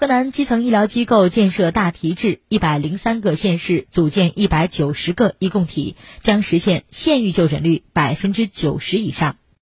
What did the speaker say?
河南基层医疗机构建设大提质一百零三个县市组建一百九十个医共体将实现县域就诊率百分之九十以上。